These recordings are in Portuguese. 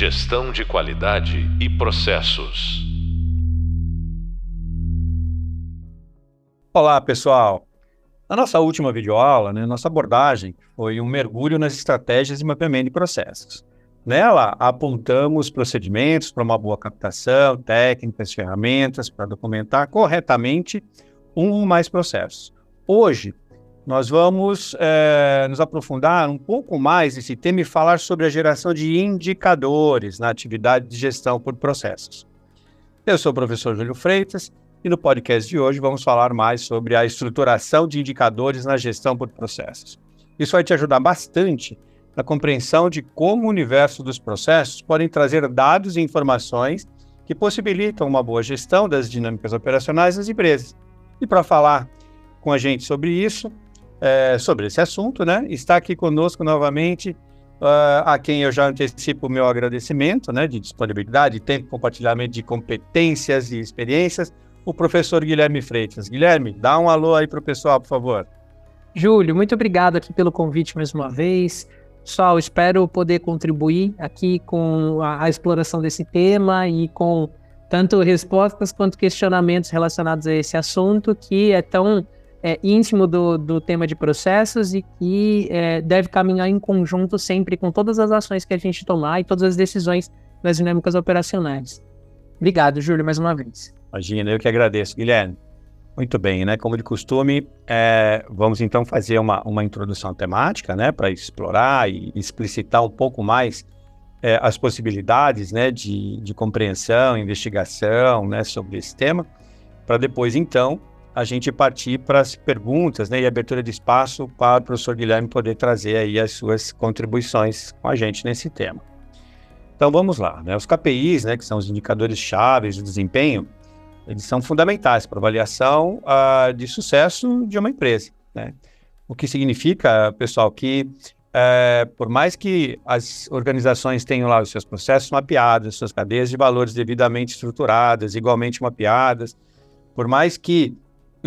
Gestão de qualidade e processos. Olá, pessoal. Na nossa última videoaula, né, nossa abordagem foi um mergulho nas estratégias de mapeamento de processos. Nela, apontamos procedimentos para uma boa captação, técnicas, ferramentas para documentar corretamente um ou mais processos. Hoje, nós vamos é, nos aprofundar um pouco mais nesse tema e falar sobre a geração de indicadores na atividade de gestão por processos. Eu sou o professor Júlio Freitas e no podcast de hoje vamos falar mais sobre a estruturação de indicadores na gestão por processos. Isso vai te ajudar bastante na compreensão de como o universo dos processos podem trazer dados e informações que possibilitam uma boa gestão das dinâmicas operacionais das empresas. E para falar com a gente sobre isso, é, sobre esse assunto, né, está aqui conosco novamente uh, a quem eu já antecipo o meu agradecimento né, de disponibilidade, tempo, compartilhamento de competências e experiências, o professor Guilherme Freitas. Guilherme, dá um alô aí para o pessoal, por favor. Júlio, muito obrigado aqui pelo convite mais uma vez. Pessoal, espero poder contribuir aqui com a, a, exploração desse tema e com tanto respostas quanto questionamentos relacionados a esse assunto que é tão é, íntimo do, do tema de processos e que é, deve caminhar em conjunto sempre com todas as ações que a gente tomar e todas as decisões das dinâmicas operacionais. Obrigado, Júlio, mais uma vez. Imagina, eu que agradeço, Guilherme. Muito bem, né? Como de costume, é, vamos então fazer uma, uma introdução temática, né? Para explorar e explicitar um pouco mais é, as possibilidades, né? De, de compreensão, investigação, né? Sobre esse tema, para depois então a gente partir para as perguntas, né? E abertura de espaço para o professor Guilherme poder trazer aí as suas contribuições com a gente nesse tema. Então vamos lá, né? Os KPIs, né? Que são os indicadores chaves do desempenho eles são fundamentais para avaliação uh, de sucesso de uma empresa. Né? O que significa, pessoal, que uh, por mais que as organizações tenham lá os seus processos mapeados, suas cadeias de valores devidamente estruturadas, igualmente mapeadas, por mais que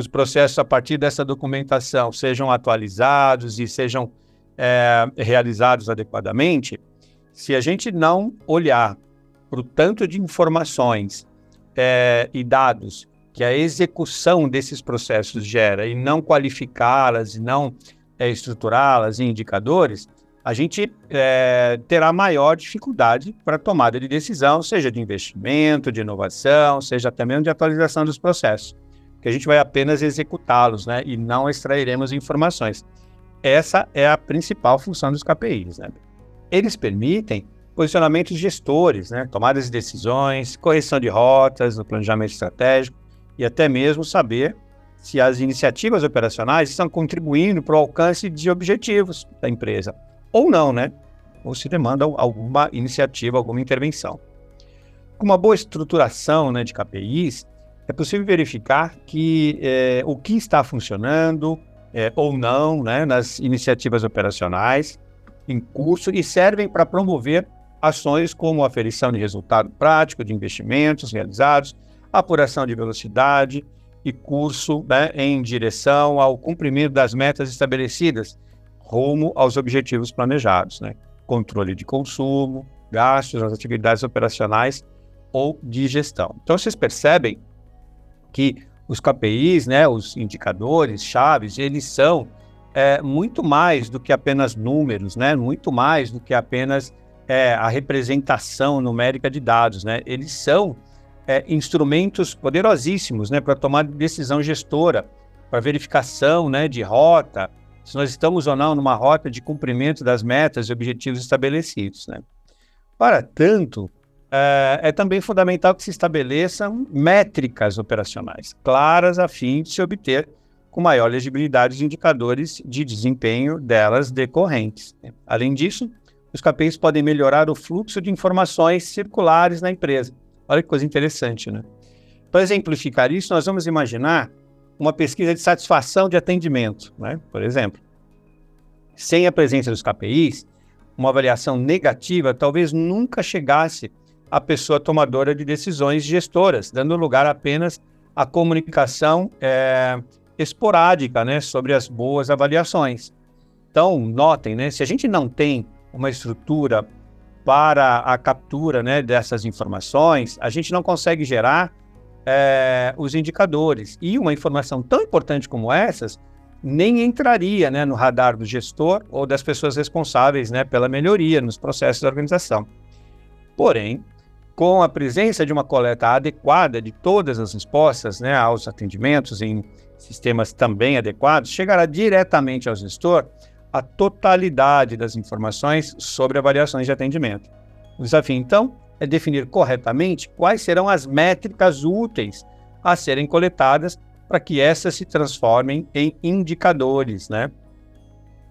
os processos a partir dessa documentação sejam atualizados e sejam é, realizados adequadamente, se a gente não olhar para o tanto de informações é, e dados que a execução desses processos gera e não qualificá-las e não é, estruturá-las em indicadores, a gente é, terá maior dificuldade para tomada de decisão, seja de investimento, de inovação, seja até mesmo de atualização dos processos, que a gente vai apenas executá-los, né, e não extrairemos informações. Essa é a principal função dos KPIs, né? Eles permitem posicionamentos gestores, né? tomadas de decisões, correção de rotas no planejamento estratégico e até mesmo saber se as iniciativas operacionais estão contribuindo para o alcance de objetivos da empresa ou não, né? Ou se demanda alguma iniciativa, alguma intervenção. Com uma boa estruturação né, de KPIs, é possível verificar que é, o que está funcionando é, ou não né, nas iniciativas operacionais em curso e servem para promover ações como aferição de resultado prático de investimentos realizados, apuração de velocidade e curso né, em direção ao cumprimento das metas estabelecidas, rumo aos objetivos planejados, né? controle de consumo, gastos nas atividades operacionais ou de gestão. Então vocês percebem que os KPIs, né, os indicadores chaves, eles são é, muito mais do que apenas números, né, muito mais do que apenas é, a representação numérica de dados, né? Eles são é, instrumentos poderosíssimos, né, para tomar decisão gestora, para verificação, né, de rota, se nós estamos ou não numa rota de cumprimento das metas e objetivos estabelecidos, né? Para tanto, é, é também fundamental que se estabeleçam métricas operacionais claras a fim de se obter com maior legibilidade os indicadores de desempenho delas decorrentes. Além disso, os KPIs podem melhorar o fluxo de informações circulares na empresa. Olha que coisa interessante, né? Para exemplificar isso, nós vamos imaginar uma pesquisa de satisfação de atendimento, né? Por exemplo. Sem a presença dos KPIs, uma avaliação negativa talvez nunca chegasse à pessoa tomadora de decisões gestoras, dando lugar apenas à comunicação é, esporádica né, sobre as boas avaliações. Então, notem, né, se a gente não tem uma estrutura para a captura né, dessas informações, a gente não consegue gerar é, os indicadores. E uma informação tão importante como essas nem entraria né, no radar do gestor ou das pessoas responsáveis né, pela melhoria nos processos da organização. Porém, com a presença de uma coleta adequada de todas as respostas né, aos atendimentos em sistemas também adequados, chegará diretamente ao gestor a totalidade das informações sobre avaliações de atendimento. O desafio, então, é definir corretamente quais serão as métricas úteis a serem coletadas para que essas se transformem em indicadores, né?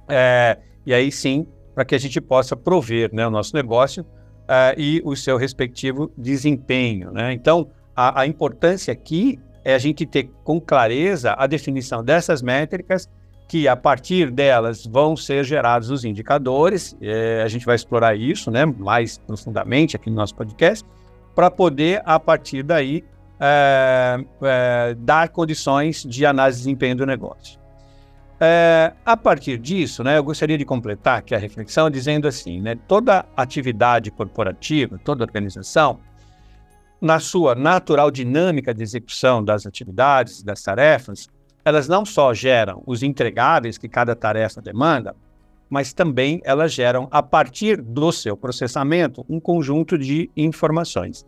É, e aí sim, para que a gente possa prover né, o nosso negócio uh, e o seu respectivo desempenho, né? Então, a, a importância aqui é a gente ter com clareza a definição dessas métricas que a partir delas vão ser gerados os indicadores. É, a gente vai explorar isso né, mais profundamente aqui no nosso podcast, para poder, a partir daí, é, é, dar condições de análise de desempenho do negócio. É, a partir disso, né, eu gostaria de completar aqui a reflexão dizendo assim, né, toda atividade corporativa, toda organização, na sua natural dinâmica de execução das atividades, das tarefas, elas não só geram os entregáveis que cada tarefa demanda, mas também elas geram, a partir do seu processamento, um conjunto de informações,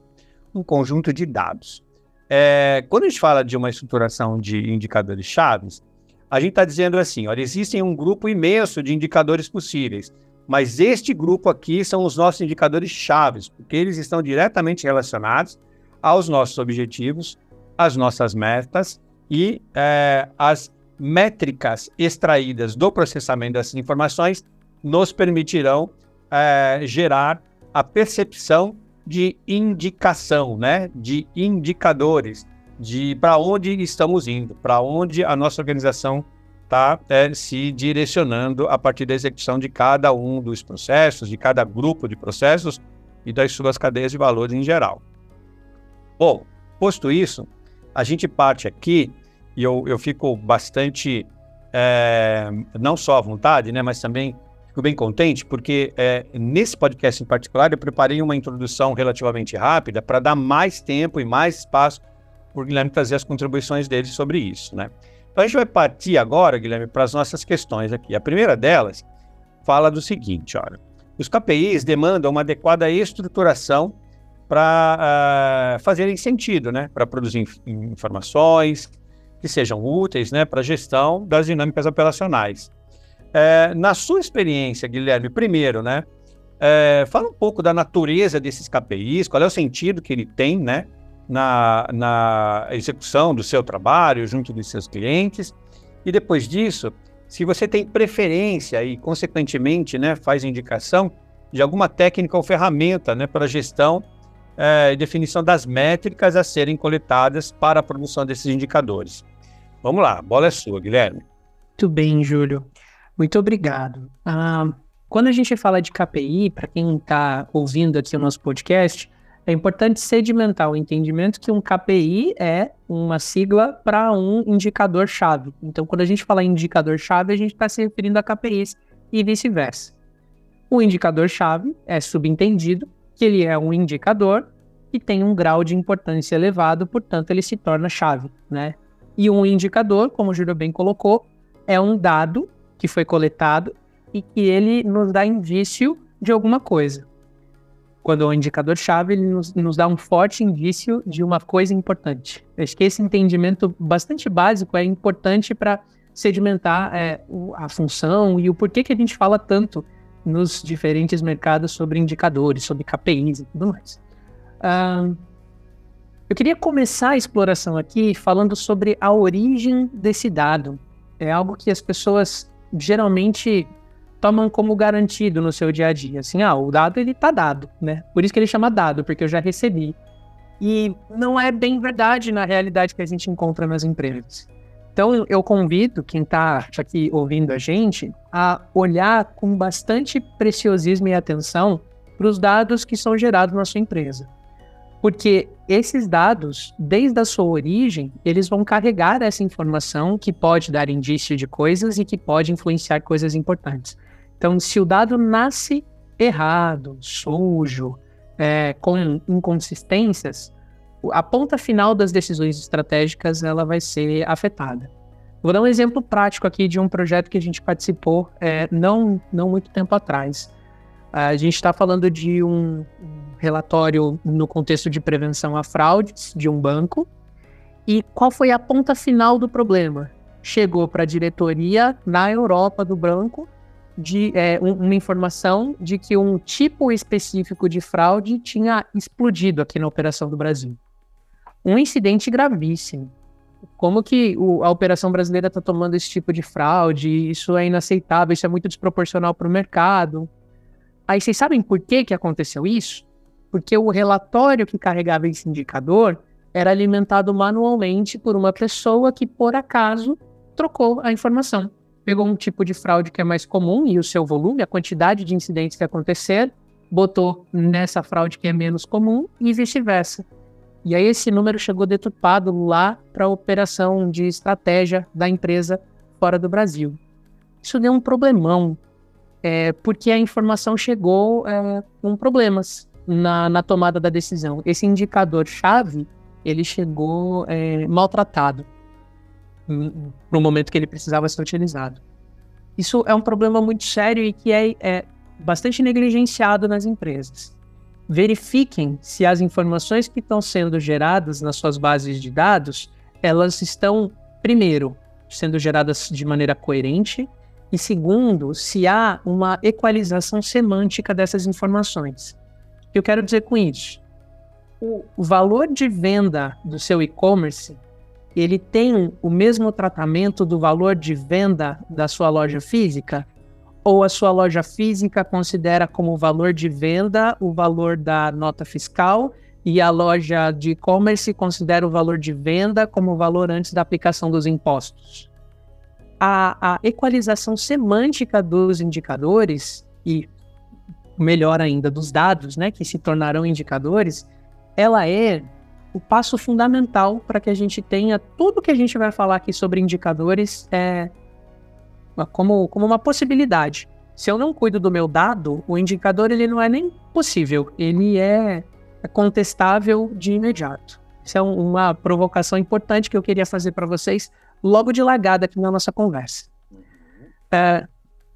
um conjunto de dados. É, quando a gente fala de uma estruturação de indicadores chaves, a gente está dizendo assim: olha, existem um grupo imenso de indicadores possíveis, mas este grupo aqui são os nossos indicadores chaves, porque eles estão diretamente relacionados aos nossos objetivos, às nossas metas e é, as métricas extraídas do processamento dessas informações nos permitirão é, gerar a percepção de indicação, né, de indicadores, de para onde estamos indo, para onde a nossa organização está é, se direcionando a partir da execução de cada um dos processos, de cada grupo de processos e das suas cadeias de valores em geral. Bom, posto isso, a gente parte aqui e eu, eu fico bastante, é, não só à vontade, né, mas também fico bem contente, porque é, nesse podcast em particular eu preparei uma introdução relativamente rápida para dar mais tempo e mais espaço o Guilherme trazer as contribuições dele sobre isso. Né? Então a gente vai partir agora, Guilherme, para as nossas questões aqui. A primeira delas fala do seguinte: olha, os KPIs demandam uma adequada estruturação para uh, fazerem sentido, né? para produzir informações, que sejam úteis né, para a gestão das dinâmicas operacionais. É, na sua experiência, Guilherme, primeiro, né, é, fala um pouco da natureza desses KPIs, qual é o sentido que ele tem né, na, na execução do seu trabalho junto dos seus clientes, e depois disso, se você tem preferência e, consequentemente, né, faz indicação de alguma técnica ou ferramenta né, para gestão é, e definição das métricas a serem coletadas para a produção desses indicadores. Vamos lá, a bola é sua, Guilherme. Muito bem, Júlio. Muito obrigado. Ah, quando a gente fala de KPI, para quem está ouvindo aqui o nosso podcast, é importante sedimentar o entendimento que um KPI é uma sigla para um indicador-chave. Então, quando a gente fala indicador-chave, a gente está se referindo a KPIs e vice-versa. O indicador-chave é subentendido que ele é um indicador e tem um grau de importância elevado, portanto, ele se torna chave, né? E um indicador, como o Júlio bem colocou, é um dado que foi coletado e que ele nos dá indício de alguma coisa. Quando o indicador-chave, ele nos, nos, dá um forte indício de uma coisa importante. Eu acho que esse entendimento bastante básico é importante para sedimentar é, a função e o porquê que a gente fala tanto nos diferentes mercados sobre indicadores, sobre KPIs e tudo mais. Eu queria começar a exploração aqui falando sobre a origem desse dado. É algo que as pessoas geralmente tomam como garantido no seu dia a dia. Assim, ah, o dado ele tá dado, né? Por isso que ele chama dado, porque eu já recebi. E não é bem verdade na realidade que a gente encontra nas empresas. Então eu convido quem está aqui ouvindo a gente a olhar com bastante preciosismo e atenção para os dados que são gerados na sua empresa. Porque esses dados, desde a sua origem, eles vão carregar essa informação que pode dar indício de coisas e que pode influenciar coisas importantes. Então, se o dado nasce errado, sujo, é, com inconsistências, a ponta final das decisões estratégicas ela vai ser afetada. Vou dar um exemplo prático aqui de um projeto que a gente participou é, não, não muito tempo atrás. A gente está falando de um relatório no contexto de prevenção a fraudes de um banco. E qual foi a ponta final do problema? Chegou para a diretoria na Europa do banco de é, uma informação de que um tipo específico de fraude tinha explodido aqui na operação do Brasil. Um incidente gravíssimo. Como que o, a operação brasileira está tomando esse tipo de fraude? Isso é inaceitável, isso é muito desproporcional para o mercado. Aí vocês sabem por que, que aconteceu isso? Porque o relatório que carregava esse indicador era alimentado manualmente por uma pessoa que, por acaso, trocou a informação pegou um tipo de fraude que é mais comum e o seu volume, a quantidade de incidentes que aconteceram, botou nessa fraude que é menos comum e vice-versa. E aí esse número chegou deturpado lá para a operação de estratégia da empresa fora do Brasil. Isso deu um problemão, é, porque a informação chegou é, com problemas na, na, tomada da decisão. Esse indicador-chave, ele chegou é, maltratado no momento que ele precisava ser utilizado. Isso é um problema muito sério e que é, é bastante negligenciado nas empresas. Verifiquem se as informações que estão sendo geradas nas suas bases de dados, elas estão, primeiro, sendo geradas de maneira coerente, e segundo, se há uma equalização semântica dessas informações. Eu quero dizer com isso? O valor de venda do seu e-commerce ele tem o mesmo tratamento do valor de venda da sua loja física? Ou a sua loja física considera como valor de venda o valor da nota fiscal e a loja de e-commerce considera o valor de venda como valor antes da aplicação dos impostos? A, a equalização semântica dos indicadores e melhor ainda dos dados, né, que se tornarão indicadores, ela é o passo fundamental para que a gente tenha tudo que a gente vai falar aqui sobre indicadores é como, como uma possibilidade. Se eu não cuido do meu dado, o indicador ele não é nem possível, ele é, é contestável de imediato. Isso é uma provocação importante que eu queria fazer para vocês logo de lagada aqui na nossa conversa. É,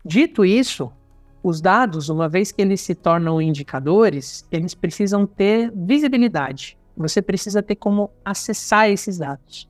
dito isso, os dados, uma vez que eles se tornam indicadores, eles precisam ter visibilidade. Você precisa ter como acessar esses dados.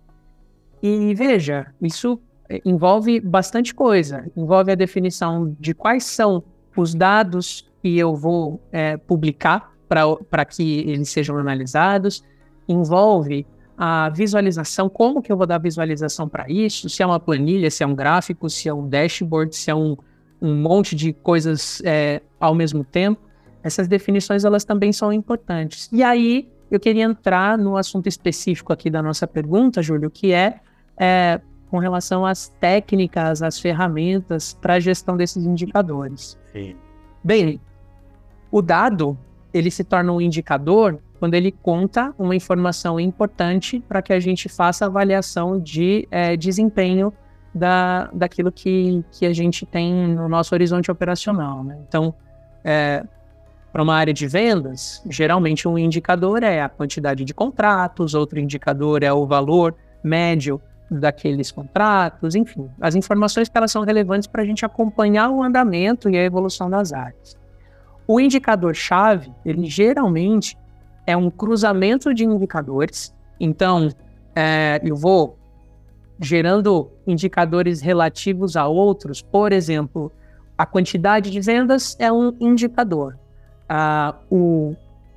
E veja, isso eh, envolve bastante coisa. Envolve a definição de quais são os dados que eu vou é, publicar para que eles sejam analisados. Envolve a visualização, como que eu vou dar visualização para isso, se é uma planilha, se é um gráfico, se é um dashboard, se é um, um monte de coisas é, ao mesmo tempo. Essas definições elas também são importantes. E aí eu queria entrar no assunto específico aqui da nossa pergunta, Júlio, que é, é com relação às técnicas, às ferramentas para a gestão desses indicadores. Sim. Bem, o dado ele se torna um indicador quando ele conta uma informação importante para que a gente faça avaliação de é, desempenho da, daquilo que, que a gente tem no nosso horizonte operacional. Né? Então, é, para uma área de vendas, geralmente um indicador é a quantidade de contratos, outro indicador é o valor médio daqueles contratos, enfim, as informações que elas são relevantes para a gente acompanhar o andamento e a evolução das áreas. O indicador-chave, ele geralmente é um cruzamento de indicadores, então é, eu vou gerando indicadores relativos a outros, por exemplo, a quantidade de vendas é um indicador, ah, o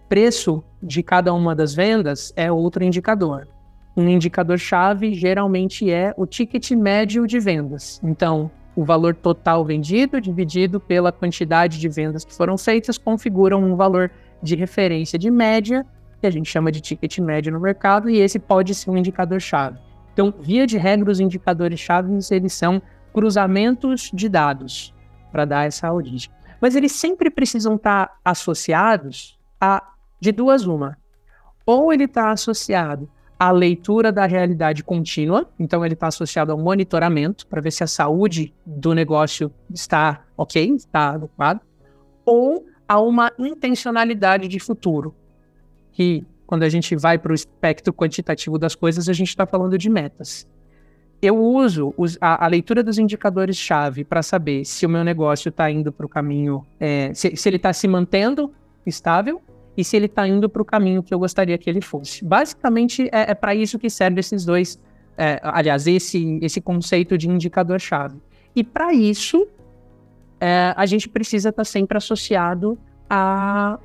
preço de cada uma das vendas é outro indicador. Um indicador-chave geralmente é o ticket médio de vendas. Então, o valor total vendido dividido pela quantidade de vendas que foram feitas configuram um valor de referência de média, que a gente chama de ticket médio no mercado, e esse pode ser um indicador-chave. Então, via de regra, os indicadores-chave eles são cruzamentos de dados para dar essa origem mas eles sempre precisam estar associados a de duas uma. Ou ele está associado à leitura da realidade contínua, então ele está associado ao monitoramento para ver se a saúde do negócio está ok, está adequado, ou a uma intencionalidade de futuro, que quando a gente vai para o espectro quantitativo das coisas, a gente está falando de metas. Eu uso os, a, a, leitura dos indicadores-chave para saber se o meu negócio está indo para o caminho, é, se, se ele está se mantendo estável e se ele está indo para o caminho que eu gostaria que ele fosse. Basicamente, é, é para isso que serve esses dois, é, aliás, esse, esse conceito de indicador-chave. E para isso, é, a gente precisa estar tá sempre associado a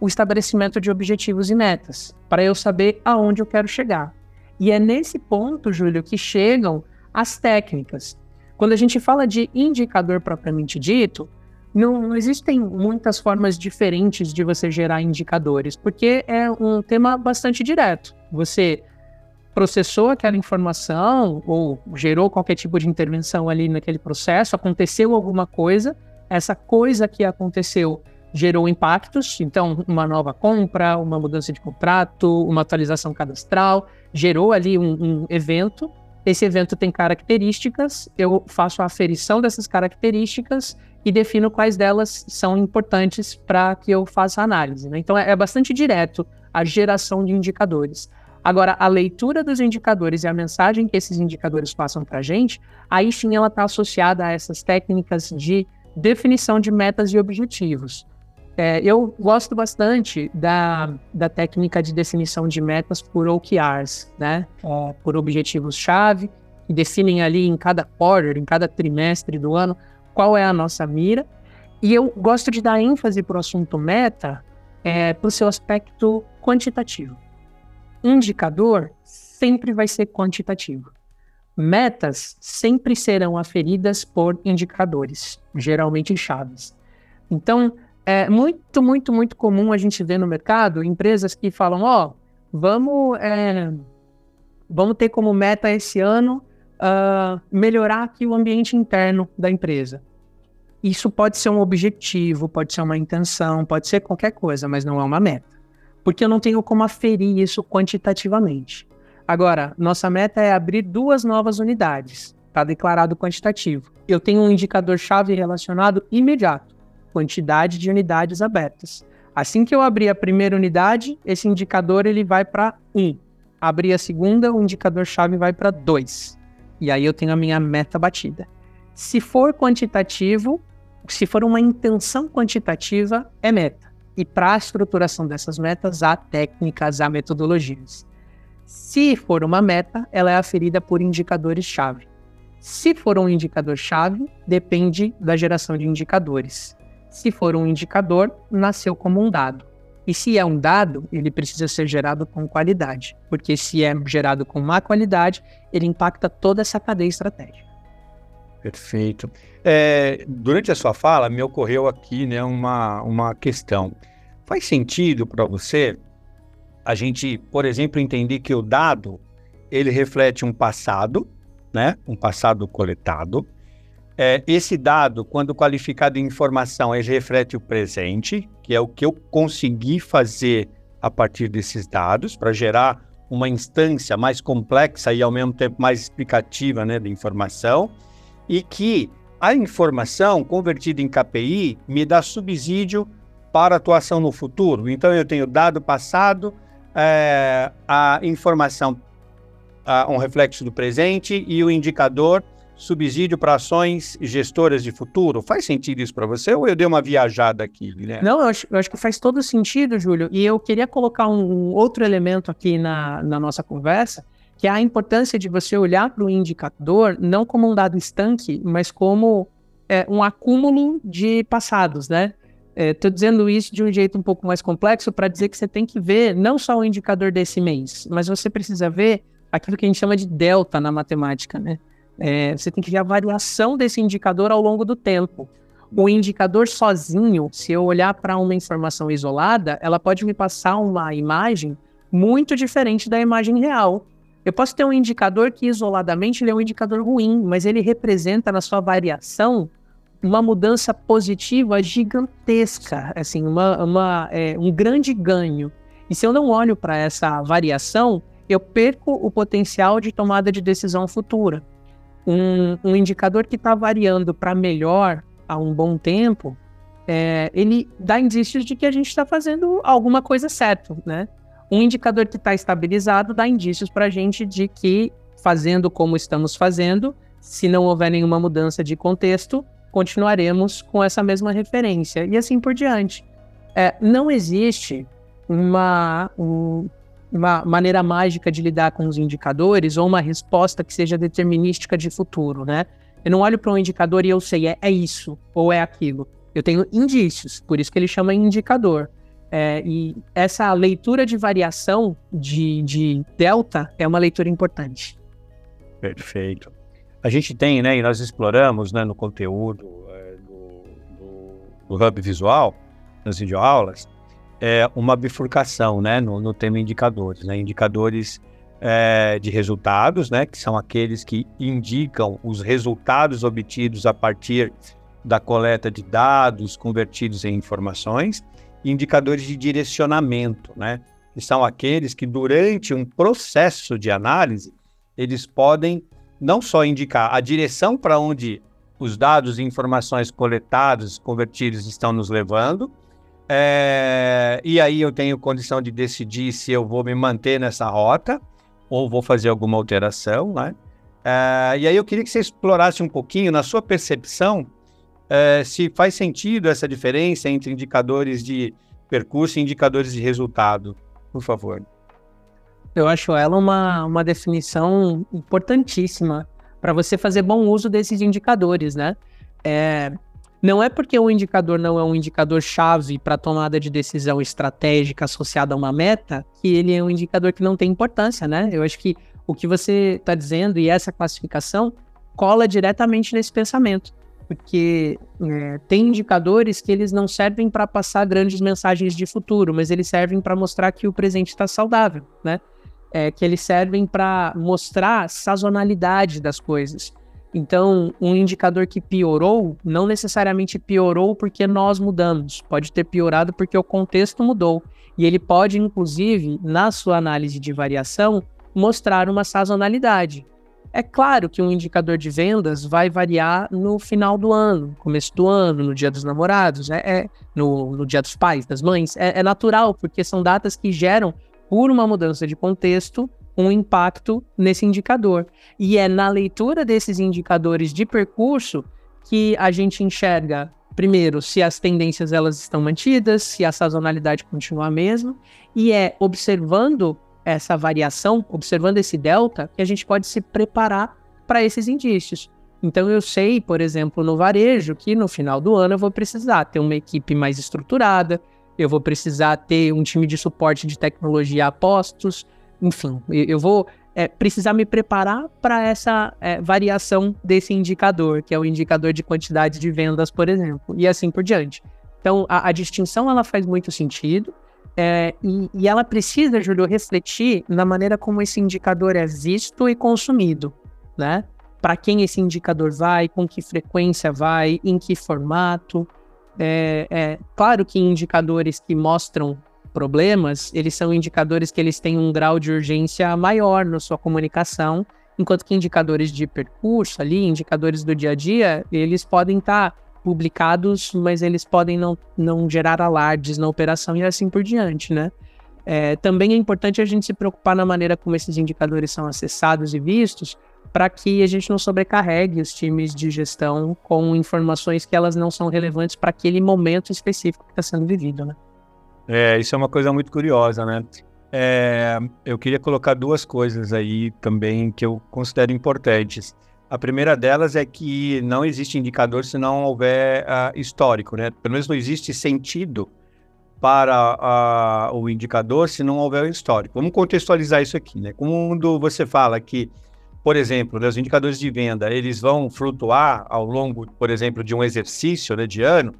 o estabelecimento de objetivos e metas, para eu saber aonde eu quero chegar. E é nesse ponto, Júlio, que chegam as técnicas. Quando a gente fala de indicador propriamente dito, não, não, existem muitas formas diferentes de você gerar indicadores, porque é um tema bastante direto. Você processou aquela informação ou gerou qualquer tipo de intervenção ali naquele processo, aconteceu alguma coisa, essa coisa que aconteceu gerou impactos, então uma nova compra, uma mudança de contrato, uma atualização cadastral, gerou ali um, um evento. Esse evento tem características, eu faço a aferição dessas características e defino quais delas são importantes para que eu faça a análise. Né? Então é, é bastante direto a geração de indicadores. Agora, a leitura dos indicadores e a mensagem que esses indicadores passam para a gente, aí sim ela está associada a essas técnicas de definição de metas e objetivos. É, eu gosto bastante da, da técnica de definição de metas por OKRs, né? É, por objetivos-chave, que definem ali em cada quarter, em cada trimestre do ano, qual é a nossa mira. E eu gosto de dar ênfase para o assunto meta é, para o seu aspecto quantitativo. Indicador sempre vai ser quantitativo. Metas sempre serão aferidas por indicadores, geralmente chaves. Então, é muito, muito, muito comum a gente ver no mercado empresas que falam: ó, oh, vamos, é, vamos ter como meta esse ano uh, melhorar aqui o ambiente interno da empresa. Isso pode ser um objetivo, pode ser uma intenção, pode ser qualquer coisa, mas não é uma meta. Porque eu não tenho como aferir isso quantitativamente. Agora, nossa meta é abrir duas novas unidades. Está declarado quantitativo. Eu tenho um indicador-chave relacionado imediato quantidade de unidades abertas. Assim que eu abrir a primeira unidade, esse indicador ele vai para 1. Abrir a segunda, o indicador-chave vai para 2. E aí eu tenho a minha meta batida. Se for quantitativo, se for uma intenção quantitativa, é meta. E para a estruturação dessas metas, há técnicas, há metodologias. Se for uma meta, ela é aferida por indicadores-chave. Se for um indicador-chave, depende da geração de indicadores. Se for um indicador, nasceu como um dado. E se é um dado, ele precisa ser gerado com qualidade, porque se é gerado com má qualidade, ele impacta toda essa cadeia estratégica. Perfeito. É, durante a sua fala, me ocorreu aqui né, uma, uma questão. Faz sentido para você a gente, por exemplo, entender que o dado ele reflete um passado, né, um passado coletado, é, esse dado, quando qualificado em informação, ele reflete o presente, que é o que eu consegui fazer a partir desses dados para gerar uma instância mais complexa e ao mesmo tempo mais explicativa né, da informação, e que a informação convertida em KPI me dá subsídio para atuação no futuro. Então eu tenho dado passado, é, a informação, a, um reflexo do presente e o indicador subsídio para ações gestoras de futuro. Faz sentido isso para você ou eu dei uma viajada aqui, Guilherme? Não, eu acho, eu acho, que faz todo sentido, Júlio. E eu queria colocar um, um outro elemento aqui na, na nossa conversa, que é a importância de você olhar para o indicador não como um dado estanque, mas como é, um acúmulo de passados, né? Estou é, dizendo isso de um jeito um pouco mais complexo para dizer que você tem que ver não só o indicador desse mês, mas você precisa ver aquilo que a gente chama de delta na matemática, né? É, você tem que ver a variação desse indicador ao longo do tempo. O indicador sozinho, se eu olhar para uma informação isolada, ela pode me passar uma imagem muito diferente da imagem real. Eu posso ter um indicador que isoladamente ele é um indicador ruim, mas ele representa na sua variação uma mudança positiva gigantesca, assim, uma, uma é, um grande ganho. E se eu não olho para essa variação, eu perco o potencial de tomada de decisão futura um, um indicador que está variando para melhor há um bom tempo, é, ele dá indícios de que a gente está fazendo alguma coisa certa, né? Um indicador que está estabilizado dá indícios para a gente de que, fazendo como estamos fazendo, se não houver nenhuma mudança de contexto, continuaremos com essa mesma referência e assim por diante. É, não existe uma, um, uma maneira mágica de lidar com os indicadores ou uma resposta que seja determinística de futuro, né? Eu não olho para um indicador e eu sei, é, é isso ou é aquilo. Eu tenho indícios, por isso que ele chama indicador. É, e essa leitura de variação de, de delta é uma leitura importante. Perfeito. A gente tem, né, e nós exploramos né, no conteúdo é, do, do, do Hub Visual, nas videoaulas, é, uma bifurcação né, no, no tema indicadores. Né? Indicadores é, de resultados, né, que são aqueles que indicam os resultados obtidos a partir da coleta de dados convertidos em informações, e indicadores de direcionamento, né, que são aqueles que durante um processo de análise eles podem não só indicar a direção para onde os dados e informações coletados, convertidos estão nos levando, é, e aí eu tenho condição de decidir se eu vou me manter nessa rota ou vou fazer alguma alteração, né? É, e aí eu queria que você explorasse um pouquinho, na sua percepção, é, se faz sentido essa diferença entre indicadores de percurso e indicadores de resultado, por favor. Eu acho ela uma, uma definição importantíssima para você fazer bom uso desses indicadores, né? É, não é porque o indicador não é um indicador chave para tomada de decisão estratégica associada a uma meta que ele é um indicador que não tem importância, né? Eu acho que o que você está dizendo e essa classificação cola diretamente nesse pensamento, porque é, tem indicadores que eles não servem para passar grandes mensagens de futuro, mas eles servem para mostrar que o presente está saudável, né? É, que eles servem para mostrar sazonalidade das coisas. Então, um indicador que piorou, não necessariamente piorou porque nós mudamos, pode ter piorado porque o contexto mudou. E ele pode, inclusive, na sua análise de variação, mostrar uma sazonalidade. É claro que um indicador de vendas vai variar no final do ano, começo do ano, no dia dos namorados, é, é no, no, dia dos pais, das mães. É, é natural, porque são datas que geram, por uma mudança de contexto, um impacto nesse indicador. E é na leitura desses indicadores de percurso que a gente enxerga, primeiro, se as tendências elas estão mantidas, se a sazonalidade continua a mesma, e é observando essa variação, observando esse delta, que a gente pode se preparar para esses indícios. Então eu sei, por exemplo, no varejo, que no final do ano eu vou precisar ter uma equipe mais estruturada, eu vou precisar ter um time de suporte de tecnologia a postos, enfim, eu vou é, precisar me preparar para essa é, variação desse indicador, que é o indicador de quantidade de vendas, por exemplo, e assim por diante. Então, a, a distinção ela faz muito sentido é, e, e, ela precisa, Júlio, refletir na maneira como esse indicador é visto e consumido, né? Para quem esse indicador vai, com que frequência vai, em que formato. É, é claro que indicadores que mostram problemas, eles são indicadores que eles têm um grau de urgência maior na sua comunicação, enquanto que indicadores de percurso ali, indicadores do dia a dia, eles podem estar tá publicados, mas eles podem não, não gerar alardes na operação e assim por diante, né? É, também é importante a gente se preocupar na maneira como esses indicadores são acessados e vistos, para que a gente não sobrecarregue os times de gestão com informações que elas não são relevantes para aquele momento específico que está sendo vivido, né? É, isso é uma coisa muito curiosa, né? É, eu queria colocar duas coisas aí também que eu considero importantes. A primeira delas é que não existe indicador se não houver uh, histórico, né? Pelo menos não existe sentido para uh, o indicador se não houver histórico. Vamos contextualizar isso aqui, né? Quando você fala que, por exemplo, né, os indicadores de venda, eles vão flutuar ao longo, por exemplo, de um exercício né, de ano,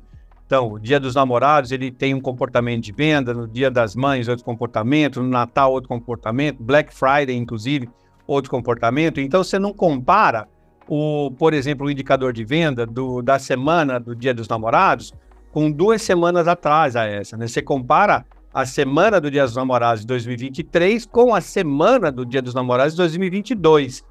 então, o dia dos namorados, ele tem um comportamento de venda, no dia das mães, outro comportamento, no Natal, outro comportamento, Black Friday, inclusive, outro comportamento. Então, você não compara, o, por exemplo, o indicador de venda do, da semana do dia dos namorados com duas semanas atrás a essa. Né? Você compara a semana do dia dos namorados de 2023 com a semana do dia dos namorados de 2022.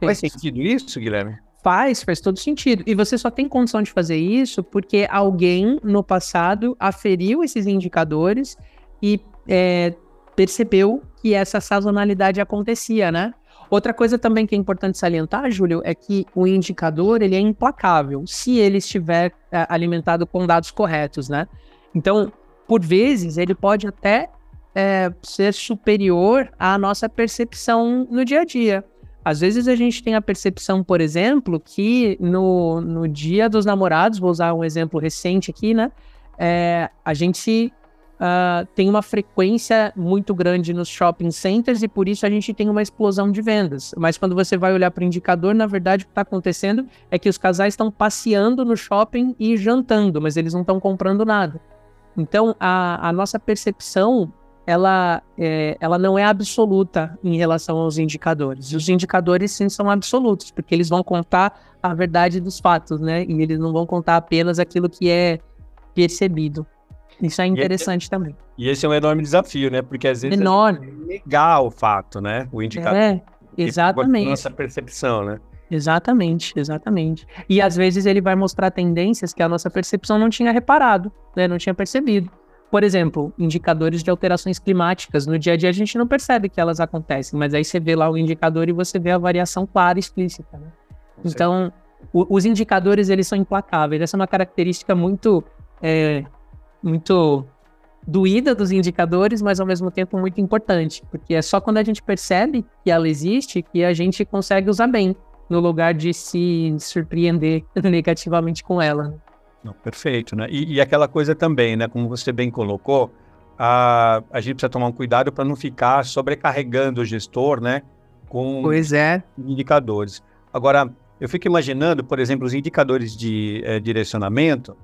Faz sentido isso, Guilherme? Faz, faz todo sentido. E você só tem condição de fazer isso porque alguém no passado aferiu esses indicadores e é, percebeu que essa sazonalidade acontecia, né? Outra coisa também que é importante salientar, Júlio, é que o indicador ele é implacável se ele estiver é, alimentado com dados corretos, né? Então, por vezes, ele pode até é, ser superior à nossa percepção no dia a dia. Às vezes a gente tem a percepção, por exemplo, que no, no dia dos namorados, vou usar um exemplo recente aqui, né? É, a gente uh, tem uma frequência muito grande nos shopping centers e por isso a gente tem uma explosão de vendas. Mas quando você vai olhar para o indicador, na verdade o que está acontecendo é que os casais estão passeando no shopping e jantando, mas eles não estão comprando nada. Então a, a nossa percepção ela, é, ela não é absoluta em relação aos indicadores. Os indicadores sim são absolutos, porque eles vão contar a verdade dos fatos, né? E eles não vão contar apenas aquilo que é percebido. Isso é interessante e, também. E esse é um enorme desafio, né? Porque às vezes enorme. é negar o fato, né? O indicador. É, exatamente. Nossa percepção, né? Exatamente, exatamente. E às vezes ele vai mostrar tendências que a nossa percepção não tinha reparado, né? Não tinha percebido. Por exemplo, indicadores de alterações climáticas. No dia a dia a gente não percebe que elas acontecem, mas aí você vê lá o indicador e você vê a variação clara e explícita. Né? Então, o, os indicadores eles são implacáveis. Essa é uma característica muito é, muito doída dos indicadores, mas ao mesmo tempo muito importante, porque é só quando a gente percebe que ela existe que a gente consegue usar bem, no lugar de se surpreender negativamente com ela. Não, perfeito, né? E, e, aquela coisa também, né? Como você bem colocou, a, a gente precisa tomar um cuidado para não ficar sobrecarregando o gestor, né? Com pois é. indicadores. Agora, eu fico imaginando, por exemplo, os indicadores de é, direcionamento,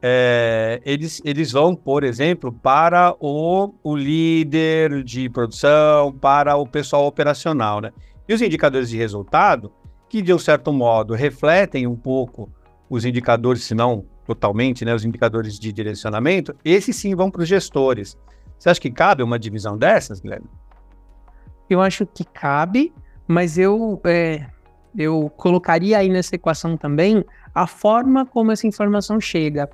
é, eles, eles vão, por exemplo, para o, o líder de produção, para o pessoal operacional, né? E os indicadores de resultado, que de um certo modo refletem um pouco os indicadores, se não totalmente, né, os indicadores de direcionamento, esses sim vão para os gestores. Você acha que cabe uma divisão dessas, Guilherme? Eu acho que cabe, mas eu, é, eu colocaria aí nessa equação também a forma como essa informação chega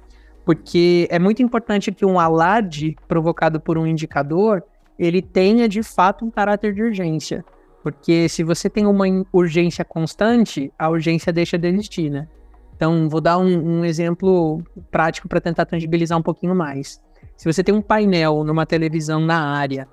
porque é muito importante que um alarde provocado por um indicador ele tenha de fato um caráter de urgência. Porque se você tem uma urgência constante, a urgência deixa de existir, né? Então, vou dar um, um exemplo prático para tentar tangibilizar um pouquinho mais. Se você tem um painel numa televisão na área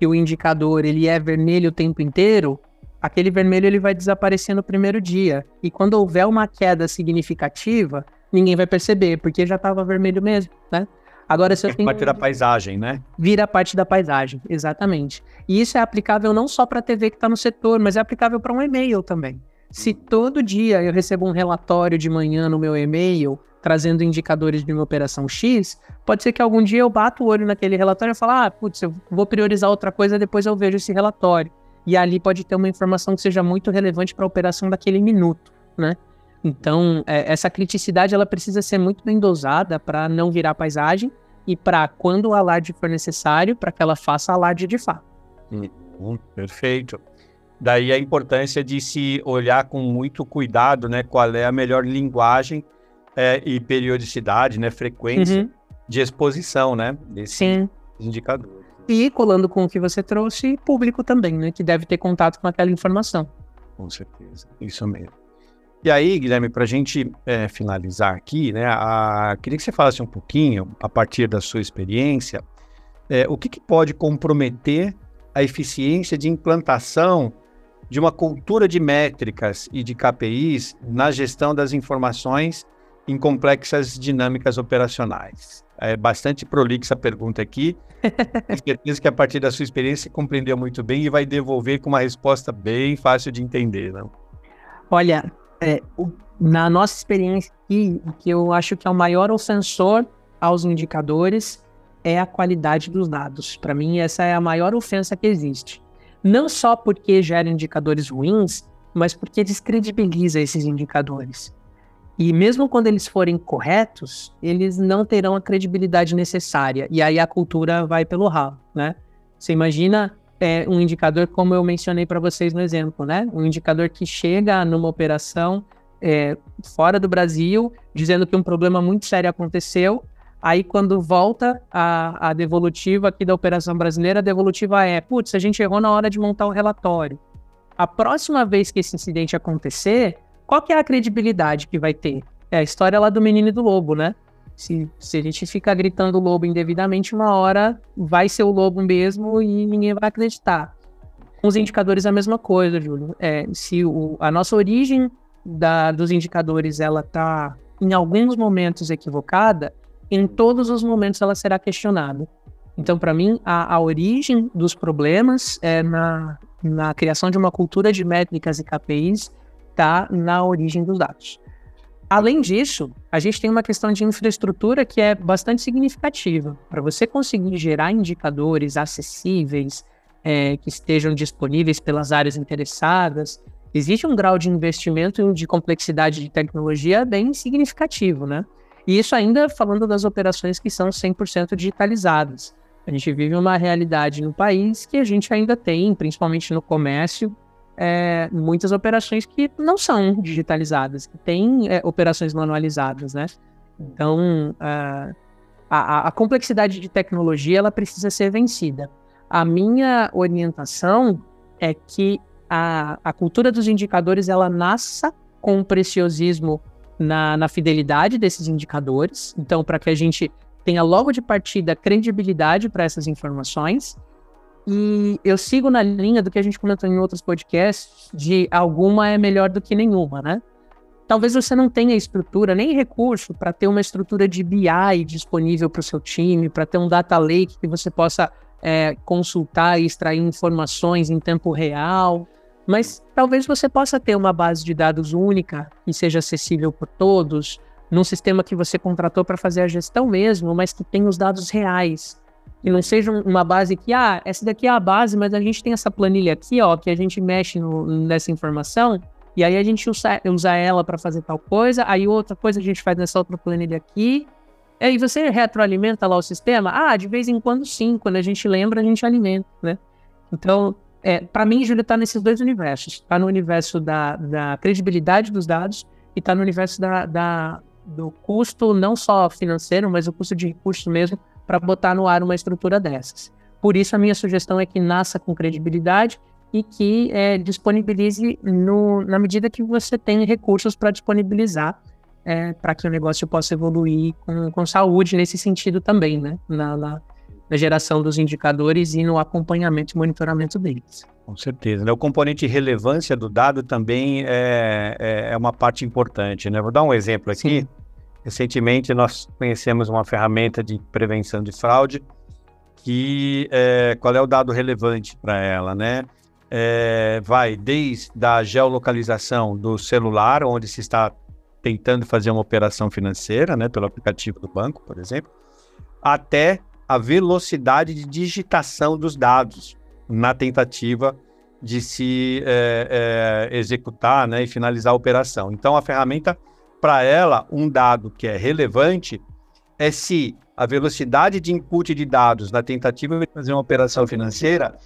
e o indicador ele é vermelho o tempo inteiro, aquele vermelho ele vai desaparecer no primeiro dia. E quando houver uma queda significativa, ninguém vai perceber, porque já estava vermelho mesmo, né? Agora, se eu tenho. Parte da paisagem, né? Vira parte da paisagem, exatamente. E isso é aplicável não só para a TV que está no setor, mas é aplicável para um e-mail também. Se todo dia eu recebo um relatório de manhã no meu e-mail trazendo indicadores de uma operação X, pode ser que algum dia eu bato o olho naquele relatório e falo, ah, putz, eu vou priorizar outra coisa, depois eu vejo esse relatório. E ali pode ter uma informação que seja muito relevante para a operação daquele minuto, né? Então, é, essa criticidade ela precisa ser muito bem dosada para não virar paisagem e para, quando o alarde for necessário, para que ela faça alarde de fato. Hum, perfeito. Daí a importância de se olhar com muito cuidado, né, qual é a melhor linguagem é, e periodicidade, né, frequência uhum. de exposição, né, desses indicadores. E colando com o que você trouxe, público também, né, que deve ter contato com aquela informação. Com certeza, isso mesmo. E aí, Guilherme, para a gente é, finalizar aqui, né, a, queria que você falasse um pouquinho, a partir da sua experiência, é, o que, que pode comprometer a eficiência de implantação de uma cultura de métricas e de KPIs na gestão das informações em complexas dinâmicas operacionais. É bastante prolixa a pergunta aqui. Tenho certeza que a partir da sua experiência compreendeu muito bem e vai devolver com uma resposta bem fácil de entender, não? Olha, é, na nossa experiência aqui, o que eu acho que é o maior ofensor aos indicadores é a qualidade dos dados. Para mim, essa é a maior ofensa que existe. Não só porque gera indicadores ruins, mas porque descredibiliza esses indicadores. E mesmo quando eles forem corretos, eles não terão a credibilidade necessária. E aí a cultura vai pelo ralo, né? Você imagina é, um indicador, como eu mencionei para vocês no exemplo, né? Um indicador que chega numa operação é, fora do Brasil, dizendo que um problema muito sério aconteceu. Aí, quando volta a, a devolutiva aqui da operação brasileira, a devolutiva é: putz, a gente errou na hora de montar o relatório. A próxima vez que esse incidente acontecer, qual que é a credibilidade que vai ter? É a história lá do menino e do lobo, né? Se, se a gente ficar gritando lobo indevidamente, uma hora vai ser o lobo mesmo e ninguém vai acreditar. Com os indicadores é a mesma coisa, Júlio. É, se o, a nossa origem da, dos indicadores ela está em alguns momentos equivocada, em todos os momentos ela será questionada. Então, para mim, a, a, origem dos problemas é na, na criação de uma cultura de métricas e KPIs, está na origem dos dados. Além disso, a gente tem uma questão de infraestrutura que é bastante significativa. Para você conseguir gerar indicadores acessíveis, é, que estejam disponíveis pelas áreas interessadas, existe um grau de investimento e de complexidade de tecnologia bem significativo, né? E isso ainda falando das operações que são 100% digitalizadas. A gente vive uma realidade no país que a gente ainda tem, principalmente no comércio, é, muitas operações que não são digitalizadas, que têm é, operações manualizadas, né? Então, a, a, a, complexidade de tecnologia ela precisa ser vencida. A minha orientação é que a, a cultura dos indicadores ela nasça com o preciosismo na, na fidelidade desses indicadores. Então, para que a gente tenha logo de partida credibilidade para essas informações. E eu sigo na linha do que a gente comentou em outros podcasts, de alguma é melhor do que nenhuma, né? Talvez você não tenha estrutura, nem recurso para ter uma estrutura de BI disponível para o seu time, para ter um data lake que você possa é, consultar e extrair informações em tempo real. Mas talvez você possa ter uma base de dados única que seja acessível por todos, num sistema que você contratou para fazer a gestão mesmo, mas que tenha os dados reais. E não seja uma base que, ah, essa daqui é a base, mas a gente tem essa planilha aqui, ó, que a gente mexe no, nessa informação, e aí a gente usa, usa ela para fazer tal coisa, aí outra coisa a gente faz nessa outra planilha aqui. E aí você retroalimenta lá o sistema? Ah, de vez em quando sim, quando a gente lembra, a gente alimenta, né? Então, é, para mim, Júlio, está nesses dois universos. Está no universo da, da, credibilidade dos dados e está no universo da, da, do custo, não só financeiro, mas o custo de recursos mesmo, para botar no ar uma estrutura dessas. Por isso, a minha sugestão é que nasça com credibilidade e que é, disponibilize no, na medida que você tem recursos para disponibilizar é, para que o negócio possa evoluir com, com saúde nesse sentido também, né? Na, na, na geração dos indicadores e no acompanhamento e monitoramento deles. Com certeza. Né? O componente relevância do dado também é, é, é, uma parte importante. Né? Vou dar um exemplo aqui. Sim. Recentemente, nós conhecemos uma ferramenta de prevenção de fraude que é, qual é o dado relevante para ela, né? É, vai desde a geolocalização do celular, onde se está tentando fazer uma operação financeira, né, pelo aplicativo do banco, por exemplo, até a velocidade de digitação dos dados na tentativa de se é, é, executar né, e finalizar a operação. Então, a ferramenta, para ela, um dado que é relevante é se a velocidade de input de dados na tentativa de fazer uma operação financeira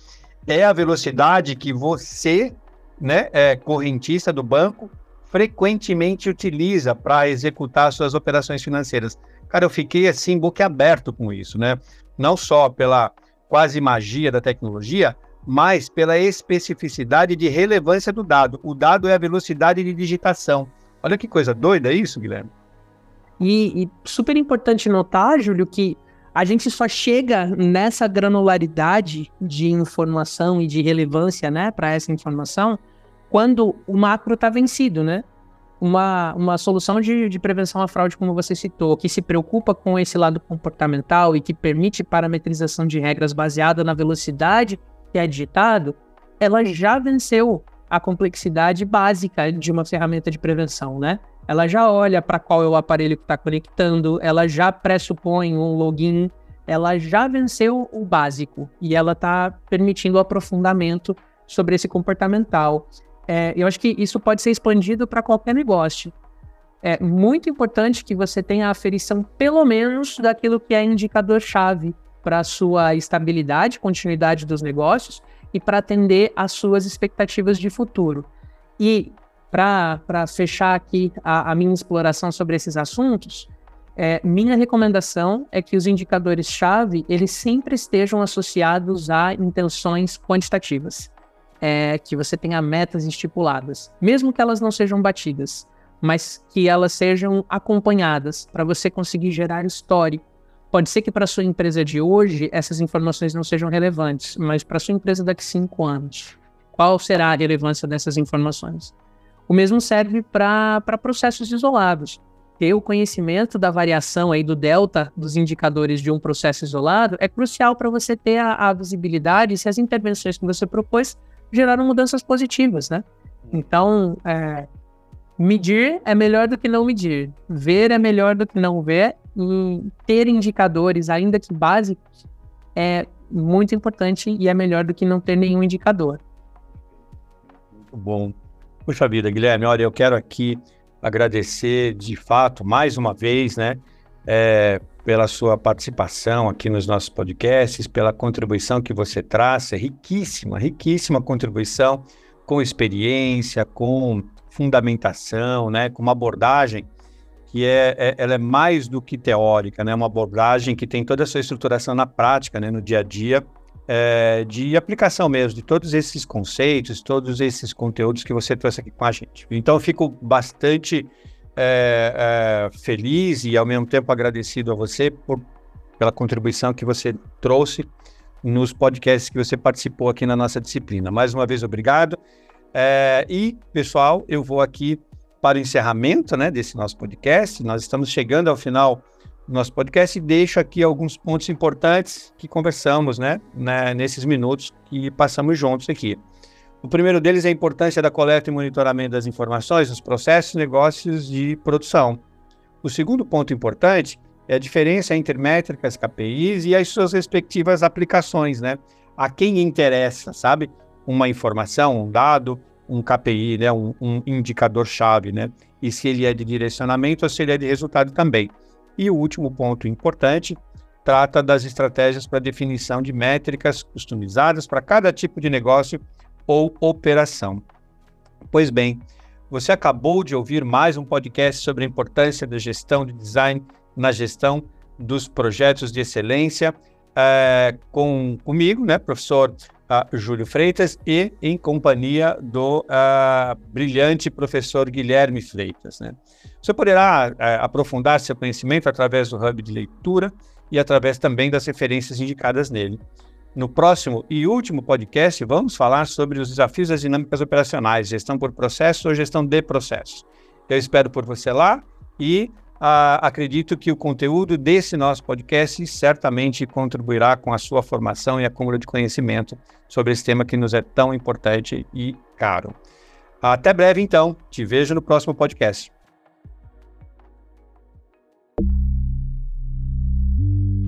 é a velocidade que você, né, é, correntista do banco, frequentemente utiliza para executar suas operações financeiras. Cara, eu fiquei assim, boquiaberto com isso, né? Não só pela quase magia da tecnologia, mas pela especificidade de relevância do dado. O dado é a velocidade de digitação. Olha que coisa doida isso, Guilherme. E, e super importante notar, Júlio, que a gente só chega nessa granularidade de informação e de relevância, né, para essa informação, quando o macro está vencido, né? Uma, uma solução de, de prevenção à fraude, como você citou, que se preocupa com esse lado comportamental e que permite parametrização de regras baseada na velocidade que é digitado, ela já venceu a complexidade básica de uma ferramenta de prevenção, né? Ela já olha para qual é o aparelho que está conectando, ela já pressupõe um login, ela já venceu o básico e ela está permitindo o aprofundamento sobre esse comportamental. É, eu acho que isso pode ser expandido para qualquer negócio. É muito importante que você tenha a aferição, pelo menos, daquilo que é indicador-chave para a sua estabilidade, continuidade dos negócios e para atender às suas expectativas de futuro. E para fechar aqui a, a, minha exploração sobre esses assuntos, é, minha recomendação é que os indicadores-chave eles sempre estejam associados a intenções quantitativas, é, que você tenha metas estipuladas, mesmo que elas não sejam batidas, mas que elas sejam acompanhadas para você conseguir gerar histórico. Pode ser que para sua empresa de hoje essas informações não sejam relevantes, mas para sua empresa daqui cinco anos, qual será a relevância dessas informações? O mesmo serve para processos isolados. Ter o conhecimento da variação aí do delta dos indicadores de um processo isolado é crucial para você ter a, a visibilidade se as intervenções que você propôs geraram mudanças positivas, né? Então, é, medir é melhor do que não medir, ver é melhor do que não ver, e ter indicadores, ainda que básicos, é muito importante e é melhor do que não ter nenhum indicador. Muito bom. Puxa vida, Guilherme, olha, eu quero aqui agradecer de fato mais uma vez, né, é, pela sua participação aqui nos nossos podcasts, pela contribuição que você traz, é riquíssima, riquíssima contribuição com experiência, com fundamentação, né, com uma abordagem que é, é, ela é mais do que teórica, né, uma abordagem que tem toda a sua estruturação na prática, né, no dia a dia, é, de aplicação mesmo, de todos esses conceitos, todos esses conteúdos que você trouxe aqui com a gente. Então, eu fico bastante é, é, feliz e, ao mesmo tempo, agradecido a você por, pela contribuição que você trouxe nos podcasts que você participou aqui na nossa disciplina. Mais uma vez, obrigado. É, e, pessoal, eu vou aqui para o encerramento né, desse nosso podcast. Nós estamos chegando ao final nosso podcast e deixo aqui alguns pontos importantes que conversamos, né, né, nesses minutos que passamos juntos aqui. O primeiro deles é a importância da coleta e monitoramento das informações nos processos e negócios de produção. O segundo ponto importante é a diferença entre métricas, KPIs e as suas respectivas aplicações, né? A quem interessa, sabe? Uma informação, um dado, um KPI, né? um, um indicador-chave, né? E se ele é de direcionamento ou se ele é de resultado também. E o último ponto importante trata das estratégias para definição de métricas customizadas para cada tipo de negócio ou operação. Pois bem, você acabou de ouvir mais um podcast sobre a importância da gestão de design na gestão dos projetos de excelência, é, com comigo, né, professor uh, Júlio Freitas, e em companhia do uh, brilhante professor Guilherme Freitas. Né? Você poderá é, aprofundar seu conhecimento através do hub de leitura e através também das referências indicadas nele. No próximo e último podcast, vamos falar sobre os desafios das dinâmicas operacionais, gestão por processo ou gestão de processos. Eu espero por você lá e uh, acredito que o conteúdo desse nosso podcast certamente contribuirá com a sua formação e acúmulo de conhecimento sobre esse tema que nos é tão importante e caro. Até breve, então. Te vejo no próximo podcast.